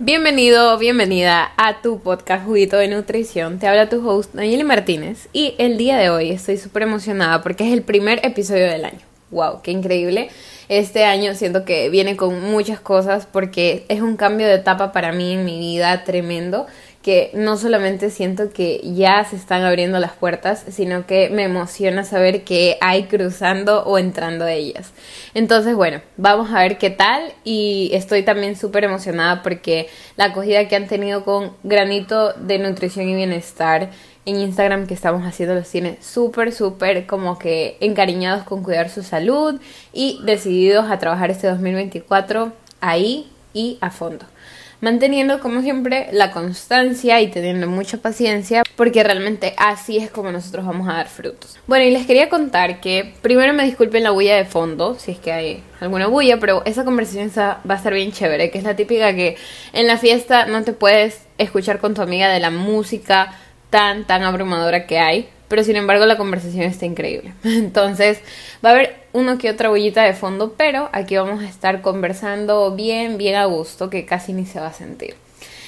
Bienvenido, bienvenida a tu podcast Juguito de Nutrición. Te habla tu host Nayeli Martínez y el día de hoy estoy súper emocionada porque es el primer episodio del año. ¡Wow! ¡Qué increíble! Este año siento que viene con muchas cosas porque es un cambio de etapa para mí en mi vida tremendo que no solamente siento que ya se están abriendo las puertas, sino que me emociona saber que hay cruzando o entrando ellas. Entonces, bueno, vamos a ver qué tal y estoy también súper emocionada porque la acogida que han tenido con Granito de Nutrición y Bienestar en Instagram que estamos haciendo los tiene súper, súper como que encariñados con cuidar su salud y decididos a trabajar este 2024 ahí y a fondo manteniendo como siempre la constancia y teniendo mucha paciencia porque realmente así es como nosotros vamos a dar frutos. Bueno, y les quería contar que primero me disculpen la bulla de fondo, si es que hay alguna bulla, pero esa conversación va a estar bien chévere, que es la típica que en la fiesta no te puedes escuchar con tu amiga de la música tan, tan abrumadora que hay pero sin embargo la conversación está increíble. Entonces va a haber uno que otra bullita de fondo, pero aquí vamos a estar conversando bien, bien a gusto, que casi ni se va a sentir.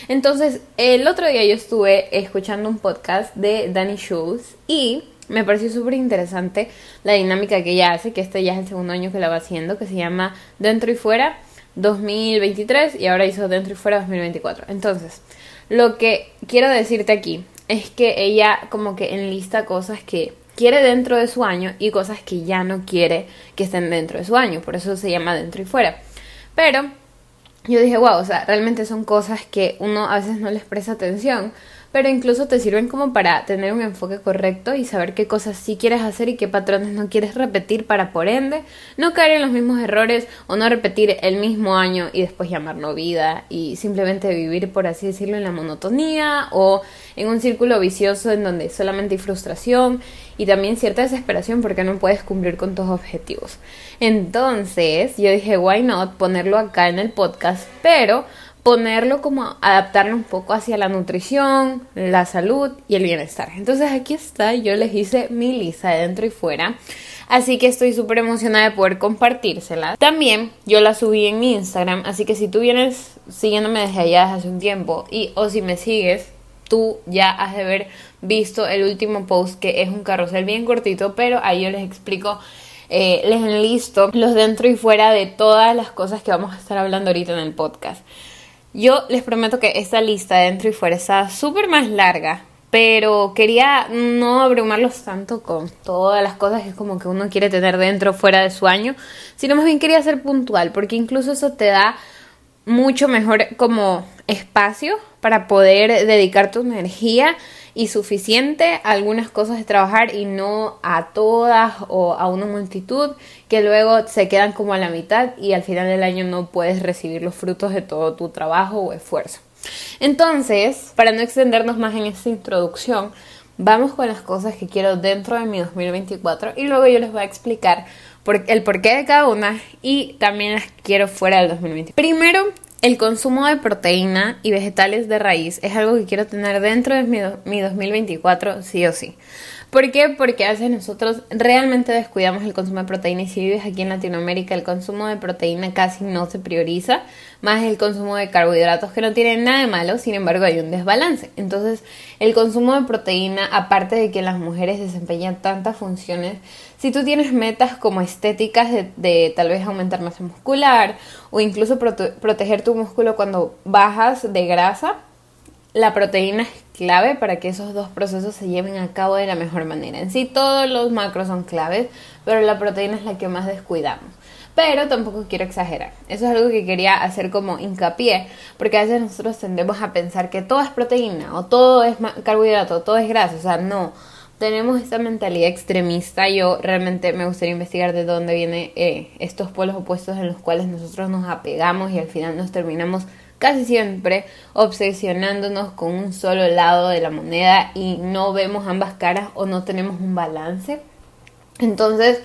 Entonces, el otro día yo estuve escuchando un podcast de Danny Schultz y me pareció súper interesante la dinámica que ella hace, que este ya es el segundo año que la va haciendo, que se llama Dentro y Fuera 2023 y ahora hizo Dentro y Fuera 2024. Entonces, lo que quiero decirte aquí es que ella como que enlista cosas que quiere dentro de su año y cosas que ya no quiere que estén dentro de su año, por eso se llama dentro y fuera. Pero yo dije, wow, o sea, realmente son cosas que uno a veces no les presta atención, pero incluso te sirven como para tener un enfoque correcto y saber qué cosas sí quieres hacer y qué patrones no quieres repetir para por ende no caer en los mismos errores o no repetir el mismo año y después llamarlo vida y simplemente vivir por así decirlo en la monotonía o en un círculo vicioso en donde solamente hay frustración y también cierta desesperación porque no puedes cumplir con tus objetivos. Entonces yo dije, why not ponerlo acá en el podcast, pero ponerlo como adaptarlo un poco hacia la nutrición, la salud y el bienestar. Entonces aquí está, yo les hice mi lista de dentro y fuera. Así que estoy súper emocionada de poder compartírsela. También yo la subí en mi Instagram, así que si tú vienes siguiéndome desde allá desde hace un tiempo y o si me sigues, tú ya has de haber visto el último post que es un carrusel bien cortito, pero ahí yo les explico eh, les enlisto los dentro y fuera de todas las cosas que vamos a estar hablando ahorita en el podcast. Yo les prometo que esta lista dentro y fuera está súper más larga, pero quería no abrumarlos tanto con todas las cosas que como que uno quiere tener dentro o fuera de su año, sino más bien quería ser puntual, porque incluso eso te da mucho mejor como espacio para poder dedicar tu energía y suficiente algunas cosas de trabajar y no a todas o a una multitud que luego se quedan como a la mitad y al final del año no puedes recibir los frutos de todo tu trabajo o esfuerzo. Entonces, para no extendernos más en esta introducción, vamos con las cosas que quiero dentro de mi 2024 y luego yo les voy a explicar el porqué de cada una y también las quiero fuera del 2020. Primero, el consumo de proteína y vegetales de raíz es algo que quiero tener dentro de mi, mi 2024 sí o sí. ¿Por qué? Porque a veces nosotros realmente descuidamos el consumo de proteína y si vives aquí en Latinoamérica el consumo de proteína casi no se prioriza, más el consumo de carbohidratos que no tienen nada de malo, sin embargo hay un desbalance. Entonces el consumo de proteína, aparte de que las mujeres desempeñan tantas funciones, si tú tienes metas como estéticas de, tal vez aumentar masa muscular o incluso proteger tu músculo cuando bajas de grasa, la proteína es clave para que esos dos procesos se lleven a cabo de la mejor manera. En sí todos los macros son claves, pero la proteína es la que más descuidamos. Pero tampoco quiero exagerar. Eso es algo que quería hacer como hincapié, porque a veces nosotros tendemos a pensar que todo es proteína o todo es carbohidrato, todo es grasa. O sea, no. Tenemos esta mentalidad extremista. Yo realmente me gustaría investigar de dónde vienen eh, estos polos opuestos en los cuales nosotros nos apegamos y al final nos terminamos casi siempre obsesionándonos con un solo lado de la moneda y no vemos ambas caras o no tenemos un balance. Entonces,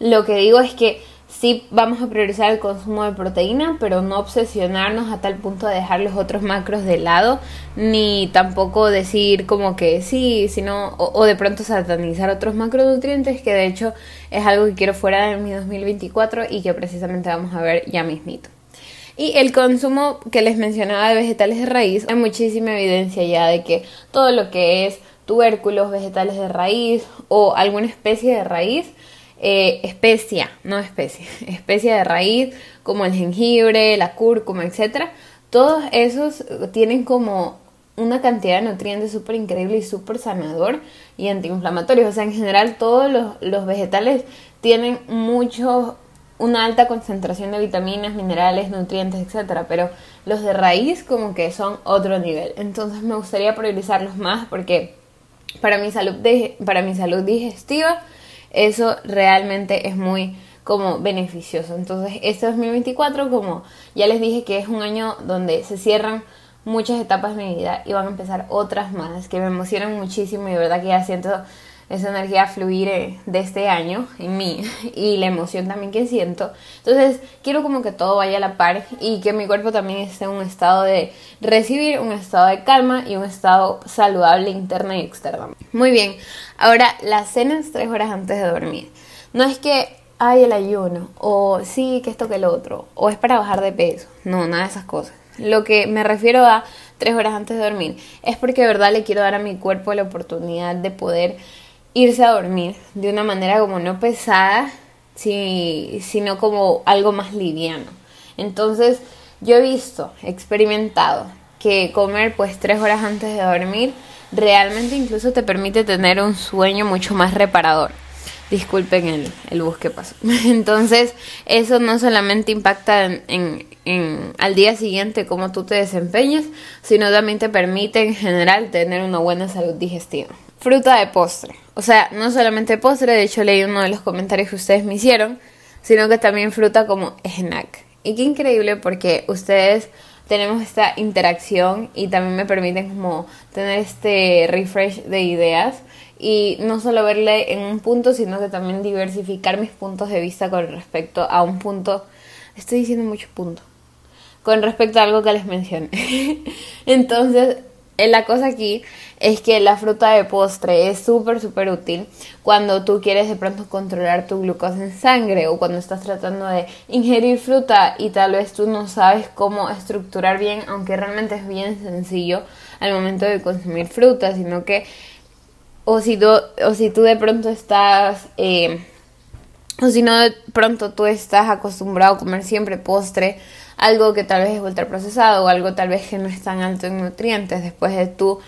lo que digo es que sí vamos a priorizar el consumo de proteína, pero no obsesionarnos a tal punto de dejar los otros macros de lado, ni tampoco decir como que sí, sino, o, de pronto satanizar otros macronutrientes, que de hecho es algo que quiero fuera de mi 2024 y que precisamente vamos a ver ya mismito. Y el consumo que les mencionaba de vegetales de raíz, hay muchísima evidencia ya de que todo lo que es tubérculos, vegetales de raíz o alguna especie de raíz, eh, especia, no especie, especia de raíz como el jengibre, la cúrcuma, etcétera, todos esos tienen como una cantidad de nutrientes súper increíble y súper sanador y antiinflamatorios. O sea, en general todos los, los vegetales tienen mucho, una alta concentración de vitaminas, minerales, nutrientes, etcétera, pero los de raíz como que son otro nivel. Entonces me gustaría priorizarlos más porque para mi salud, de, para mi salud digestiva eso realmente es muy como beneficioso. Entonces, este 2024, como ya les dije que es un año donde se cierran muchas etapas de mi vida y van a empezar otras más que me emocionan muchísimo y de verdad que ya siento esa energía fluir eh, de este año en mí y la emoción también que siento. Entonces quiero como que todo vaya a la par y que mi cuerpo también esté en un estado de recibir, un estado de calma y un estado saludable interna y externa. Muy bien, ahora las cenas tres horas antes de dormir. No es que hay el ayuno, o sí, que esto que el otro, o es para bajar de peso. No, nada de esas cosas. Lo que me refiero a tres horas antes de dormir es porque de verdad le quiero dar a mi cuerpo la oportunidad de poder irse a dormir de una manera como no pesada, sino como algo más liviano. Entonces, yo he visto, experimentado que comer pues tres horas antes de dormir realmente incluso te permite tener un sueño mucho más reparador. Disculpen el, el bus que pasó. Entonces, eso no solamente impacta en, en, al día siguiente cómo tú te desempeñas, sino también te permite en general tener una buena salud digestiva. Fruta de postre. O sea, no solamente postre, de hecho leí uno de los comentarios que ustedes me hicieron, sino que también fruta como snack. Y qué increíble porque ustedes tenemos esta interacción y también me permiten como tener este refresh de ideas y no solo verle en un punto, sino que también diversificar mis puntos de vista con respecto a un punto, estoy diciendo muchos puntos, con respecto a algo que les mencioné. Entonces, eh, la cosa aquí es que la fruta de postre es súper, súper útil cuando tú quieres de pronto controlar tu glucosa en sangre o cuando estás tratando de ingerir fruta y tal vez tú no sabes cómo estructurar bien, aunque realmente es bien sencillo al momento de consumir fruta, sino que o si tú, o si tú de pronto estás, eh, o si no de pronto tú estás acostumbrado a comer siempre postre, algo que tal vez es ultraprocesado o algo tal vez que no es tan alto en nutrientes después de tu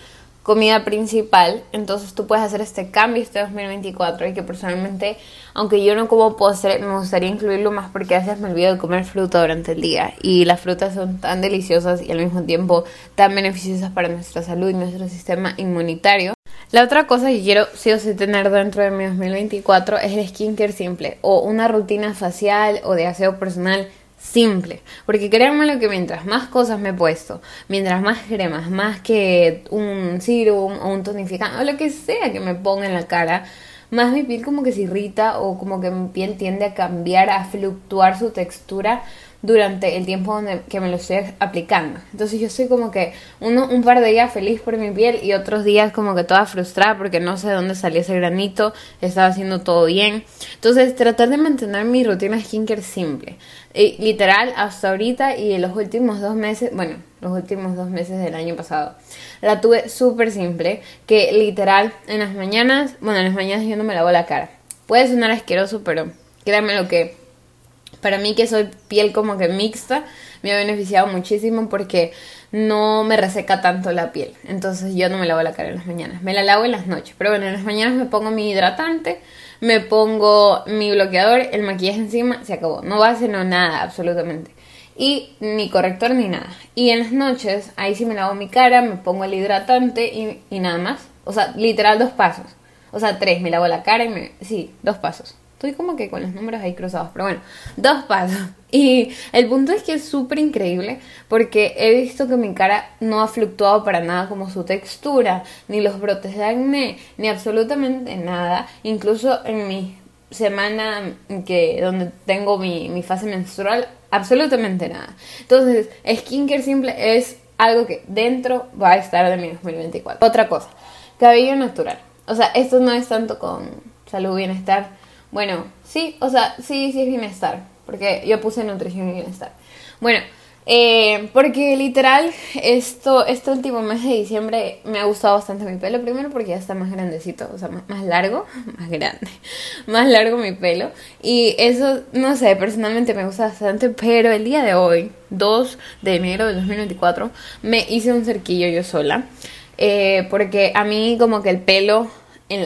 comida principal, entonces tú puedes hacer este cambio este 2024 y que personalmente, aunque yo no como postre, me gustaría incluirlo más porque a veces me olvido de comer fruta durante el día y las frutas son tan deliciosas y al mismo tiempo tan beneficiosas para nuestra salud y nuestro sistema inmunitario. La otra cosa que quiero sí o sí tener dentro de mi 2024 es el skincare simple o una rutina facial o de aseo personal simple. Porque créanme lo que mientras más cosas me he puesto, mientras más cremas, más que un serum o un tonificante o lo que sea que me ponga en la cara, más mi piel como que se irrita o como que mi piel tiende a cambiar, a fluctuar su textura durante el tiempo donde, que me lo estoy aplicando. Entonces yo soy como que uno, un par de días feliz por mi piel y otros días como que toda frustrada porque no sé de dónde salió ese granito, estaba haciendo todo bien. Entonces tratar de mantener mi rutina skincare simple. Y, literal, hasta ahorita y en los últimos dos meses, bueno, los últimos dos meses del año pasado, la tuve súper simple, que literal en las mañanas, bueno, en las mañanas yo no me lavo la cara. Puede sonar asqueroso, pero créanme lo que para mí que soy piel como que mixta, me ha beneficiado muchísimo porque no me reseca tanto la piel. Entonces yo no me lavo la cara en las mañanas, me la lavo en las noches. Pero bueno, en las mañanas me pongo mi hidratante, me pongo mi bloqueador, el maquillaje encima, se acabó. No a hacer nada, absolutamente. Y ni corrector ni nada. Y en las noches, ahí sí me lavo mi cara, me pongo el hidratante y, y nada más. O sea, literal dos pasos. O sea, tres, me lavo la cara y me... Sí, dos pasos. Estoy como que con los números ahí cruzados, pero bueno, dos pasos. Y el punto es que es súper increíble porque he visto que mi cara no ha fluctuado para nada como su textura, ni los brotes de acné, ni absolutamente nada. Incluso en mi semana que donde tengo mi, mi fase menstrual, absolutamente nada. Entonces, skincare simple es algo que dentro va a estar de mi 2024. Otra cosa, cabello natural. O sea, esto no es tanto con salud, bienestar bueno, sí, o sea, sí, sí es bienestar, porque yo puse nutrición y bienestar. Bueno, Eh, porque literal, esto, este último mes de diciembre me ha gustado bastante mi pelo. Primero porque ya está más grandecito, o sea, más, largo, más grande, más largo mi pelo. Y eso, no sé, personalmente me gusta bastante. Pero el día de hoy, 2 de enero de 2024, me hice un cerquillo yo sola. Eh, porque a mí como que el pelo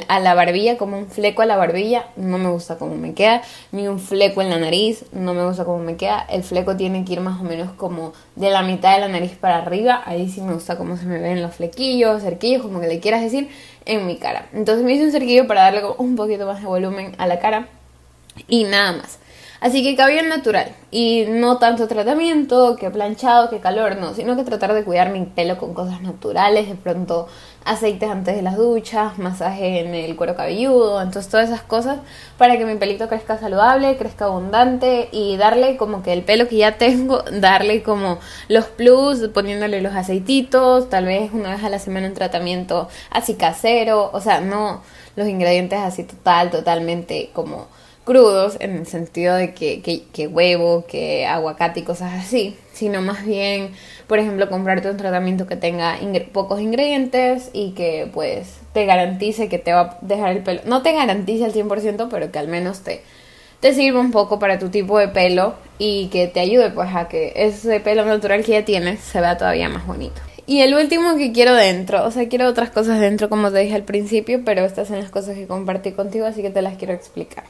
a la barbilla, como un fleco a la barbilla, no me gusta cómo me queda, ni un fleco en la nariz, no me gusta cómo me queda. El fleco tiene que ir más o menos como de la mitad de la nariz para arriba, ahí sí me gusta cómo se me ven los flequillos, cerquillos, como que le quieras decir, en mi cara. Entonces me hice un cerquillo para darle un poquito más de volumen a la cara y nada más. Así que cabello natural y no tanto tratamiento, que planchado, que calor, no, sino que tratar de cuidar mi pelo con cosas naturales, de pronto aceites antes de las duchas, masaje en el cuero cabelludo, entonces todas esas cosas para que mi pelito crezca saludable, crezca abundante y darle como que el pelo que ya tengo, darle como los plus, poniéndole los aceititos, tal vez una vez a la semana un tratamiento así casero, o sea, no los ingredientes así total, totalmente como crudos en el sentido de que, que, huevo, que aguacate y cosas así, sino más bien, por ejemplo, comprarte un tratamiento que tenga pocos ingredientes y que pues te garantice que te va a dejar el pelo, no te garantice al 100%, pero que al menos te, te sirva un poco para tu tipo de pelo y que te ayude pues a que ese pelo natural que ya tienes se vea todavía más bonito. Y el último que quiero dentro, o sea, quiero otras cosas dentro como te dije al principio, pero estas son las cosas que compartí contigo, así que te las quiero explicar.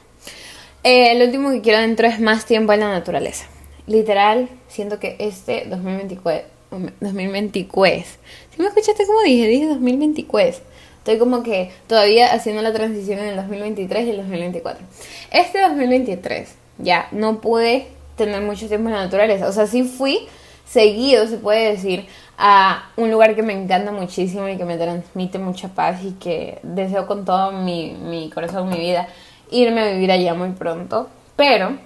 Eh, el último que quiero dentro es más tiempo en la naturaleza. Literal, siento que este 2024, 2024, si me escuchaste como dije, dije 2024. Estoy como que todavía haciendo la transición en el 2023 y el 2024. Este 2023 ya no pude tener mucho tiempo en la naturaleza. O sea, sí fui seguido, se puede decir, a un lugar que me encanta muchísimo y que me transmite mucha paz y que deseo con todo mi, mi corazón, mi vida irme a vivir allá muy pronto, pero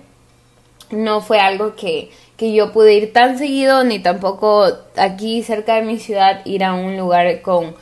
no fue algo que, que yo pude ir tan seguido, ni tampoco aquí cerca de mi ciudad ir a un lugar con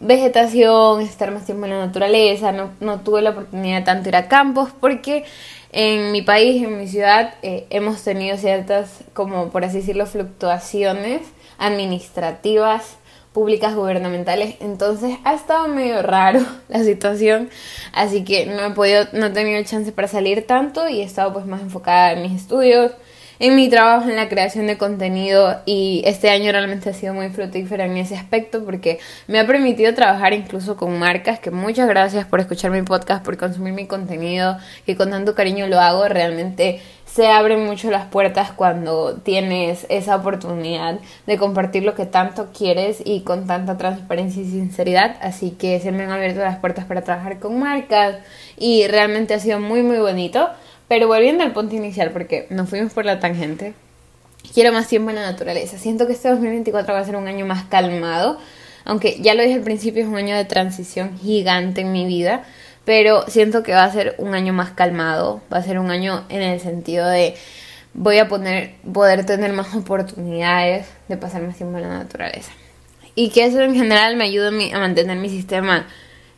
vegetación, estar más tiempo en la naturaleza, no, no tuve la oportunidad de tanto ir a campos porque en mi país, en mi ciudad, eh, hemos tenido ciertas, como por así decirlo, fluctuaciones administrativas públicas gubernamentales. Entonces ha estado medio raro la situación. Así que no he podido, no he tenido chance para salir tanto y he estado pues más enfocada en mis estudios, en mi trabajo en la creación de contenido y este año realmente ha sido muy fructífero en ese aspecto porque me ha permitido trabajar incluso con marcas que muchas gracias por escuchar mi podcast, por consumir mi contenido, que con tanto cariño lo hago, realmente se abren mucho las puertas cuando tienes esa oportunidad de compartir lo que tanto quieres y con tanta transparencia y sinceridad. Así que se me han abierto las puertas para trabajar con marcas y realmente ha sido muy muy bonito. Pero volviendo al punto inicial, porque nos fuimos por la tangente, quiero más tiempo en la naturaleza. Siento que este 2024 va a ser un año más calmado, aunque ya lo dije al principio, es un año de transición gigante en mi vida pero siento que va a ser un año más calmado, va a ser un año en el sentido de voy a poner, poder tener más oportunidades de pasar más tiempo en la naturaleza. Y que eso en general me ayuda a mantener mi sistema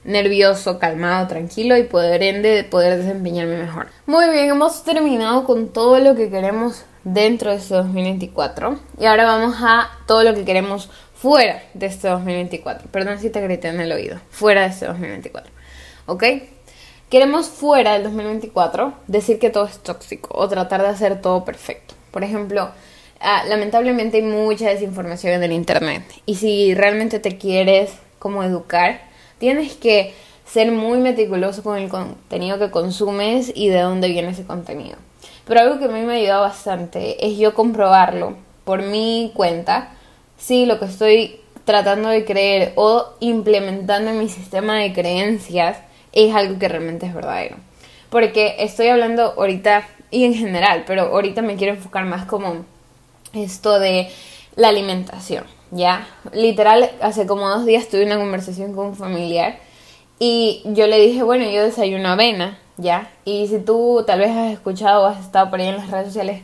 nervioso, calmado, tranquilo y poder ende poder desempeñarme mejor. Muy bien, hemos terminado con todo lo que queremos dentro de este 2024 y ahora vamos a todo lo que queremos fuera de este 2024. Perdón si te grité en el oído, fuera de este 2024. ¿Ok? Queremos fuera del 2024 decir que todo es tóxico o tratar de hacer todo perfecto. Por ejemplo, ah, lamentablemente hay mucha desinformación en el Internet y si realmente te quieres como educar, tienes que ser muy meticuloso con el contenido que consumes y de dónde viene ese contenido. Pero algo que a mí me ha ayudado bastante es yo comprobarlo por mi cuenta si lo que estoy tratando de creer o implementando en mi sistema de creencias es algo que realmente es verdadero. Porque estoy hablando ahorita y en general, pero ahorita me quiero enfocar más como esto de la alimentación, ¿ya? Literal, hace como dos días tuve una conversación con un familiar y yo le dije, bueno, yo desayuno avena, ¿ya? Y si tú tal vez has escuchado o has estado por ahí en las redes sociales,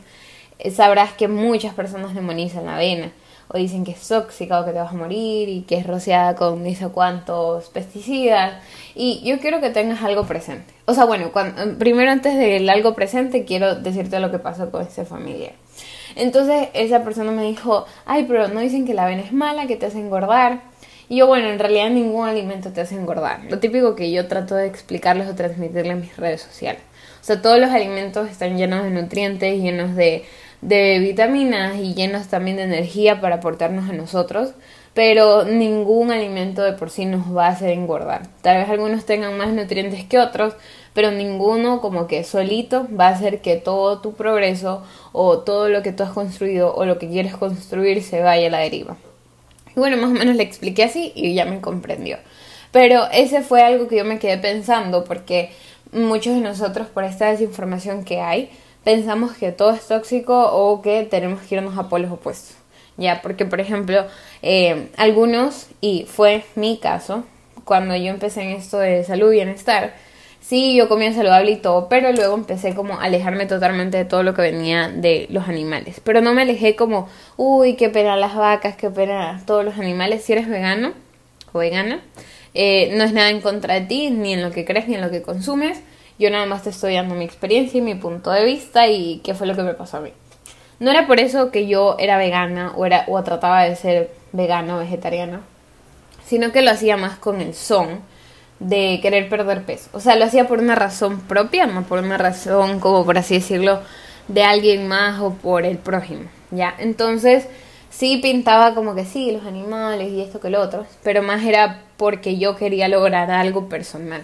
eh, sabrás que muchas personas demonizan la avena o dicen que es tóxica o que te vas a morir y que es rociada con no sé cuántos pesticidas. Y yo quiero que tengas algo presente. O sea, bueno, primero antes del algo presente quiero decirte lo que pasó con esta familia. Entonces esa persona me dijo, ay, pero no dicen que la avena es mala, que te hace engordar. Y yo, bueno, en realidad ningún alimento te hace engordar. Lo típico que yo trato de explicarles o transmitirles en mis redes sociales. O sea, todos los alimentos están llenos de nutrientes, llenos de, de vitaminas y llenos también de energía para aportarnos a nosotros pero ningún alimento de por sí nos va a hacer engordar. Tal vez algunos tengan más nutrientes que otros, pero ninguno como que solito va a hacer que todo tu progreso o todo lo que tú has construido o lo que quieres construir se vaya a la deriva. Y bueno, más o menos le expliqué así y ya me comprendió. Pero ese fue algo que yo me quedé pensando porque muchos de nosotros por esta desinformación que hay pensamos que todo es tóxico o que tenemos que irnos a polos opuestos. Ya, porque por ejemplo, eh, algunos, y fue mi caso, cuando yo empecé en esto de salud y bienestar, sí, yo comía saludable y todo, pero luego empecé como a alejarme totalmente de todo lo que venía de los animales. Pero no me alejé como, uy, qué pena las vacas, qué pena todos los animales. Si eres vegano o vegana, eh, no es nada en contra de ti, ni en lo que crees, ni en lo que consumes. Yo nada más te estoy dando mi experiencia y mi punto de vista y qué fue lo que me pasó a mí. No era por eso que yo era vegana o, era, o trataba de ser vegano o vegetariana, sino que lo hacía más con el son de querer perder peso. O sea, lo hacía por una razón propia, no por una razón, como por así decirlo, de alguien más o por el prójimo, ¿ya? Entonces, sí pintaba como que sí, los animales y esto que lo otro, pero más era porque yo quería lograr algo personal.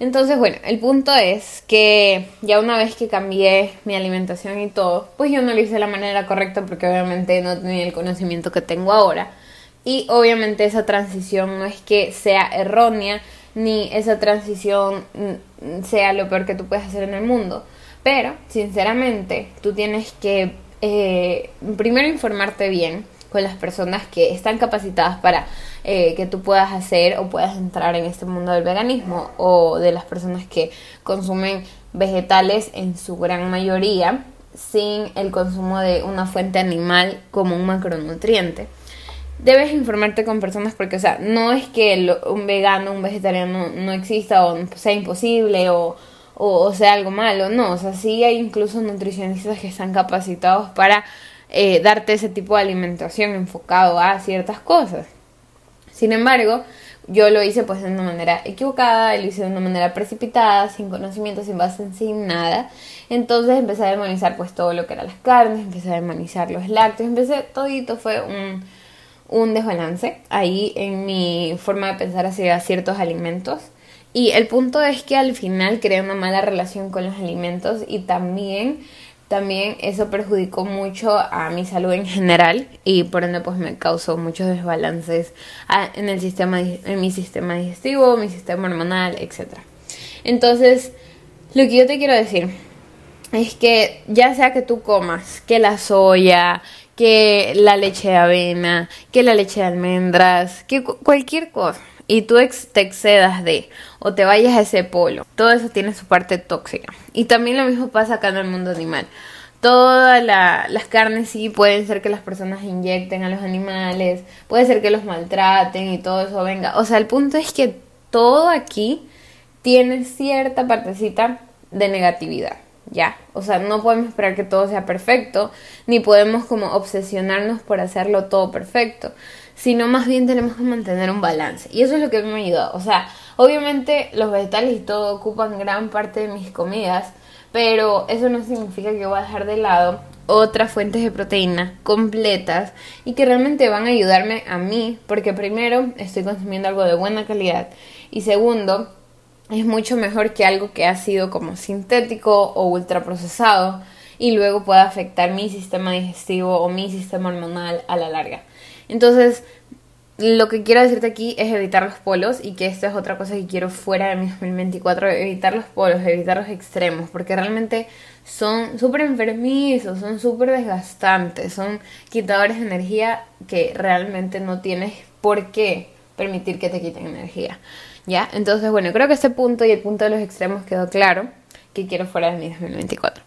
Entonces, bueno, el punto es que ya una vez que cambié mi alimentación y todo, pues yo no lo hice de la manera correcta porque obviamente no tenía el conocimiento que tengo ahora. Y obviamente esa transición no es que sea errónea, ni esa transición mm, sea lo peor que tú puedes hacer en el mundo. Pero, sinceramente, tú tienes que eh, primero informarte bien con las personas que están capacitadas para eh, que tú puedas hacer o puedas entrar en este mundo del veganismo o de las personas que consumen vegetales en su gran mayoría sin el consumo de una fuente animal como un macronutriente. Debes informarte con personas porque, o sea, no es que un vegano, un vegetariano no exista o sea imposible o, o, sea algo malo, no, o sea, sí hay incluso nutricionistas que están capacitados para eh, darte ese tipo de alimentación enfocado a ciertas cosas. Sin embargo, yo lo hice pues de una manera equivocada, lo hice de una manera precipitada, sin conocimiento, sin base, sin nada. Entonces empecé a demonizar pues todo lo que eran las carnes, empecé a demonizar los lácteos, empecé, todito fue un, un desbalance ahí en mi forma de pensar hacia ciertos alimentos. Y el punto es que al final creé una mala relación con los alimentos y también también eso perjudicó mucho a mi salud en general y por ende pues me causó muchos desbalances en el sistema en mi sistema digestivo, mi sistema hormonal, etc. Entonces, lo que yo te quiero decir es que ya sea que tú comas que la soya, que la leche de avena, que la leche de almendras, que cualquier cosa, y tú te excedas de o te vayas a ese polo, todo eso tiene su parte tóxica. Y también lo mismo pasa acá en el mundo animal. Todas las carnes sí pueden ser que las personas inyecten a los animales, puede ser que los maltraten y todo eso venga. O sea, el punto es que todo aquí tiene cierta partecita de negatividad, ¿ya? O sea, no podemos esperar que todo sea perfecto, ni podemos como obsesionarnos por hacerlo todo perfecto sino más bien tenemos que mantener un balance. Y eso es lo que me ha ayudado. O sea, obviamente los vegetales y todo ocupan gran parte de mis comidas, pero eso no significa que voy a dejar de lado otras fuentes de proteína completas y que realmente van a ayudarme a mí, porque primero estoy consumiendo algo de buena calidad y segundo, es mucho mejor que algo que ha sido como sintético o ultraprocesado y luego pueda afectar mi sistema digestivo o mi sistema hormonal a la larga. Entonces, lo que quiero decirte aquí es evitar los polos y que esta es otra cosa que quiero fuera de mi 2024, evitar los polos, evitar los extremos, porque realmente son súper enfermizos, son súper desgastantes, son quitadores de energía que realmente no tienes por qué permitir que te quiten energía. ¿Ya? Entonces, bueno, creo que este punto y el punto de los extremos quedó claro que quiero fuera de mi 2024.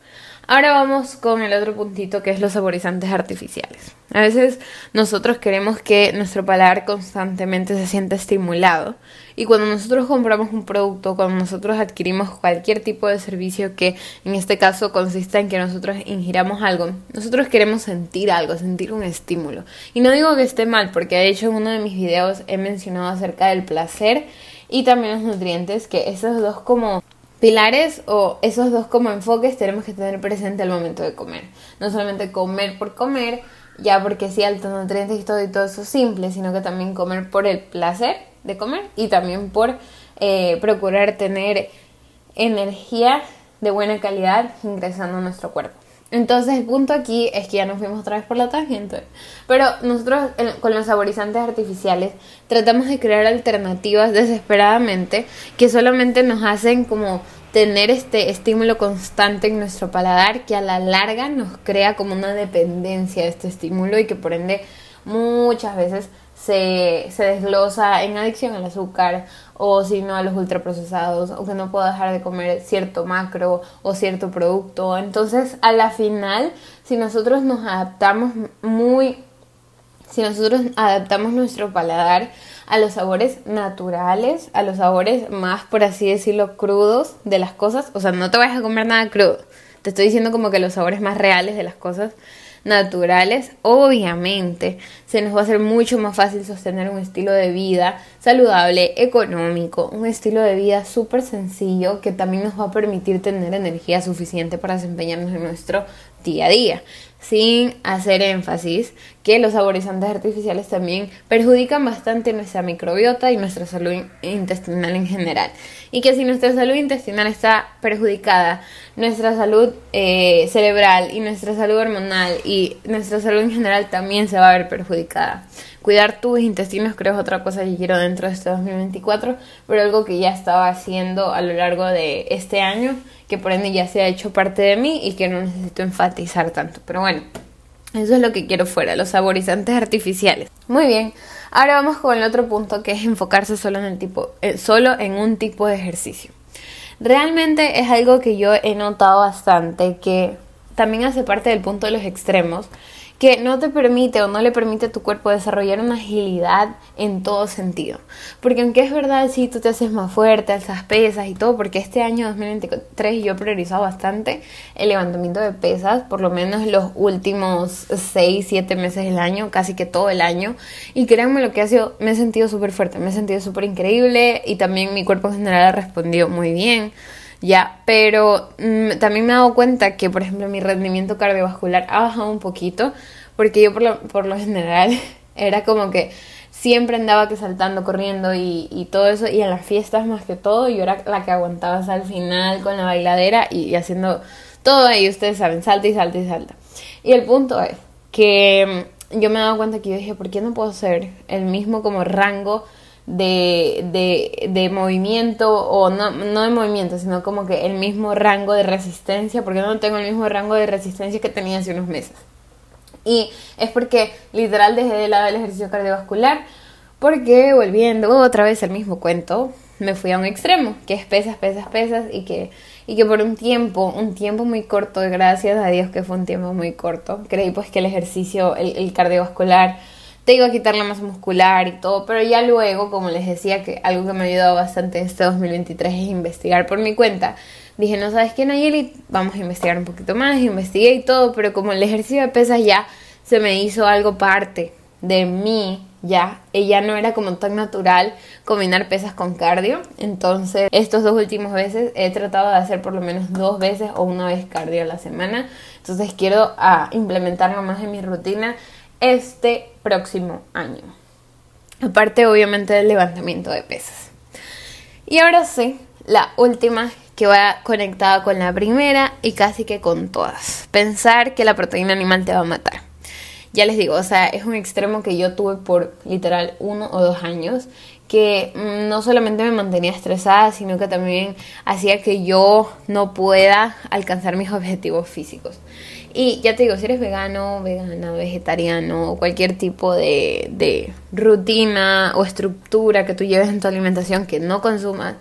Ahora vamos con el otro puntito que es los saborizantes artificiales. A veces nosotros queremos que nuestro paladar constantemente se sienta estimulado y cuando nosotros compramos un producto, cuando nosotros adquirimos cualquier tipo de servicio que en este caso consista en que nosotros ingiramos algo, nosotros queremos sentir algo, sentir un estímulo. Y no digo que esté mal porque de hecho en uno de mis videos he mencionado acerca del placer y también los nutrientes, que esos dos como pilares o esos dos como enfoques tenemos que tener presente al momento de comer. No solamente comer por comer, ya porque sí, altos nutrientes y todo y todo eso simple, sino que también comer por el placer de comer y también por eh, procurar tener energía de buena calidad ingresando a nuestro cuerpo. Entonces el punto aquí es que ya nos fuimos otra vez por la tangente. Pero nosotros con los saborizantes artificiales tratamos de crear alternativas desesperadamente que solamente nos hacen como tener este estímulo constante en nuestro paladar que a la larga nos crea como una dependencia de este estímulo y que por ende muchas veces se, desglosa en adicción al azúcar o si no a los ultraprocesados o que no puedo dejar de comer cierto macro o cierto producto. Entonces, a la final, si nosotros nos adaptamos muy, si nosotros adaptamos nuestro paladar a los sabores naturales, a los sabores más, por así decirlo, crudos de las cosas, o sea, no te vayas a comer nada crudo. Te estoy diciendo como que los sabores más reales de las cosas naturales, obviamente se nos va a hacer mucho más fácil sostener un estilo de vida saludable, económico, un estilo de vida súper sencillo que también nos va a permitir tener energía suficiente para desempeñarnos en nuestro día a día sin hacer énfasis que los saborizantes artificiales también perjudican bastante nuestra microbiota y nuestra salud intestinal en general. Y que si nuestra salud intestinal está perjudicada, nuestra salud eh, cerebral y nuestra salud hormonal y nuestra salud en general también se va a ver perjudicada. Cuidar tus intestinos creo es otra cosa que quiero dentro de este 2024, pero algo que ya estaba haciendo a lo largo de este año, que por ende ya se ha hecho parte de mí y que no necesito enfatizar tanto. Pero bueno, eso es lo que quiero fuera, los saborizantes artificiales. Muy bien, ahora vamos con el otro punto que es enfocarse solo en el tipo, eh, solo en un tipo de ejercicio. Realmente es algo que yo he notado bastante que también hace parte del punto de los extremos que no te permite o no le permite a tu cuerpo desarrollar una agilidad en todo sentido. Porque aunque es verdad, si tú te haces más fuerte, alzas pesas y todo, porque este año 2023 yo he priorizado bastante el levantamiento de pesas, por lo menos los últimos 6, 7 meses del año, casi que todo el año. Y créanme lo que ha sido, me he sentido súper fuerte, me he sentido súper increíble y también mi cuerpo en general ha respondido muy bien. Ya, pero mm, también me he dado cuenta que, por ejemplo, mi rendimiento cardiovascular ha bajado un poquito, porque yo por lo, por lo general era como que siempre andaba que saltando, corriendo y, y, todo eso, y en las fiestas más que todo, yo era la que aguantaba hasta el final con la bailadera y, haciendo todo ahí, ustedes saben, salta y salta y salta. Y el punto es que mm, yo me he dado cuenta que yo dije, ¿por qué no puedo hacer el mismo como rango de, de, de, movimiento, o no, no de movimiento, sino como que el mismo rango de resistencia, porque no tengo el mismo rango de resistencia que tenía hace unos meses. Y es porque literal dejé de lado el ejercicio cardiovascular, porque volviendo otra vez el mismo cuento, me fui a un extremo, que es pesas, pesas, pesas, y que, y que por un tiempo, un tiempo muy corto, gracias a Dios que fue un tiempo muy corto, creí pues que el ejercicio, el, el cardiovascular, te a quitar la masa muscular y todo, pero ya luego, como les decía, que algo que me ha ayudado bastante este 2023 es investigar por mi cuenta. Dije, no sabes qué, Nayeli, vamos a investigar un poquito más, investigué y todo, pero como el ejercicio de pesas ya se me hizo algo parte de mí, ya, ella no era como tan natural combinar pesas con cardio, entonces estos dos últimos veces he tratado de hacer por lo menos dos veces o una vez cardio a la semana, entonces quiero ah, implementarlo más en mi rutina este próximo año. Aparte obviamente del levantamiento de pesas. Y ahora sí, la última que va conectada con la primera y casi que con todas. Pensar que la proteína animal te va a matar. Ya les digo, o sea, es un extremo que yo tuve por literal uno o dos años que mm, no solamente me mantenía estresada, sino que también hacía que yo no pueda alcanzar mis objetivos físicos. Y ya te digo, si eres vegano, vegana, vegetariano o cualquier tipo de, de rutina o estructura que tú lleves en tu alimentación que no consumas,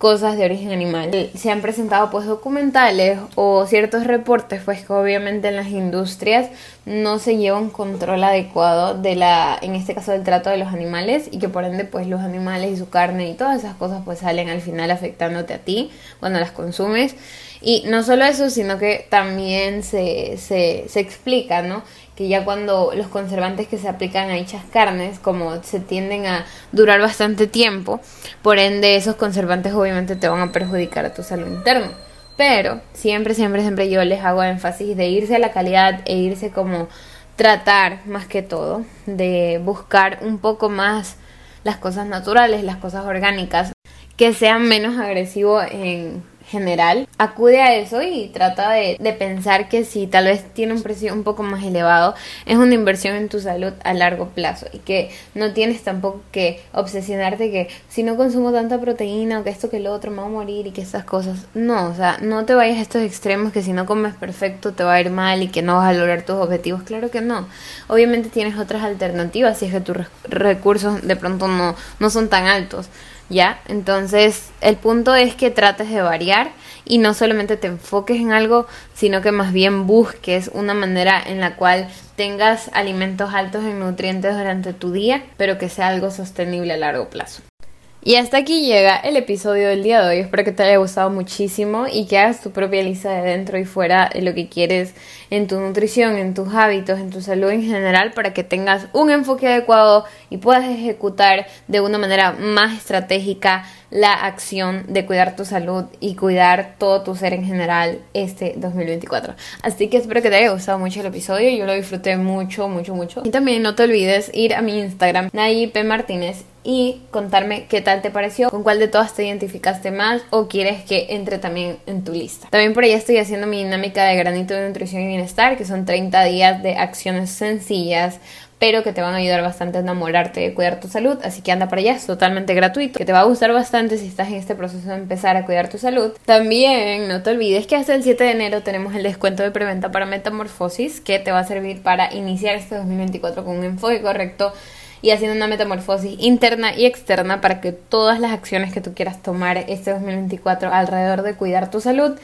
cosas de origen animal. Se han presentado pues documentales o ciertos reportes pues que obviamente en las industrias no se lleva un control adecuado de la, en este caso del trato de los animales y que por ende pues los animales y su carne y todas esas cosas pues salen al final afectándote a ti cuando las consumes. Y no solo eso, sino que también se, se, se explica, ¿no? Que ya cuando los conservantes que se aplican a dichas carnes, como se tienden a durar bastante tiempo, por ende esos conservantes obviamente te van a perjudicar a tu salud interna. Pero siempre, siempre, siempre yo les hago énfasis de irse a la calidad e irse como tratar más que todo, de buscar un poco más las cosas naturales, las cosas orgánicas, que sean menos agresivos en general, acude a eso y trata de, pensar que si tal vez tiene un precio un poco más elevado, es una inversión en tu salud a largo plazo y que no tienes tampoco que obsesionarte que si no consumo tanta proteína o que esto que lo otro me va a morir y que estas cosas. No, o sea, no te vayas a estos extremos que si no comes perfecto te va a ir mal y que no vas a lograr tus objetivos. Claro que no. Obviamente tienes otras alternativas si es que tus recursos de pronto no, no son tan altos. ¿Ya? Entonces, el punto es que trates de variar y no solamente te enfoques en algo, sino que más bien busques una manera en la cual tengas alimentos altos en nutrientes durante tu día, pero que sea algo sostenible a largo plazo. Y hasta aquí llega el episodio del día de hoy. Espero que te haya gustado muchísimo y que hagas tu propia lista de dentro y fuera de lo que quieres en tu nutrición, en tus hábitos, en tu salud en general para que tengas un enfoque adecuado y puedas ejecutar de una manera más estratégica la acción de cuidar tu salud y cuidar todo tu ser en general este 2024. Así que espero que te haya gustado mucho el episodio, yo lo disfruté mucho, mucho, mucho. Y también no te olvides ir a mi Instagram, P. Martínez, y contarme qué tal te pareció, con cuál de todas te identificaste más o quieres que entre también en tu lista. También por ahí estoy haciendo mi dinámica de granito de nutrición y bienestar, que son 30 días de acciones sencillas pero que te van a ayudar bastante a enamorarte de cuidar tu salud, así que anda para allá, es totalmente gratuito, que te va a gustar bastante si estás en este proceso de empezar a cuidar tu salud. También no te olvides que hasta el 7 de enero tenemos el descuento de preventa para metamorfosis, que te va a servir para iniciar este 2024 con un enfoque correcto y haciendo una metamorfosis interna y externa para que todas las acciones que tú quieras tomar este 2024 alrededor de cuidar tu salud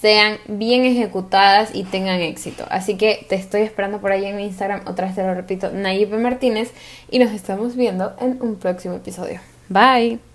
sean bien ejecutadas y tengan éxito. Así que te estoy esperando por ahí en mi Instagram, otra vez te lo repito, Nayib Martínez, y nos estamos viendo en un próximo episodio. Bye.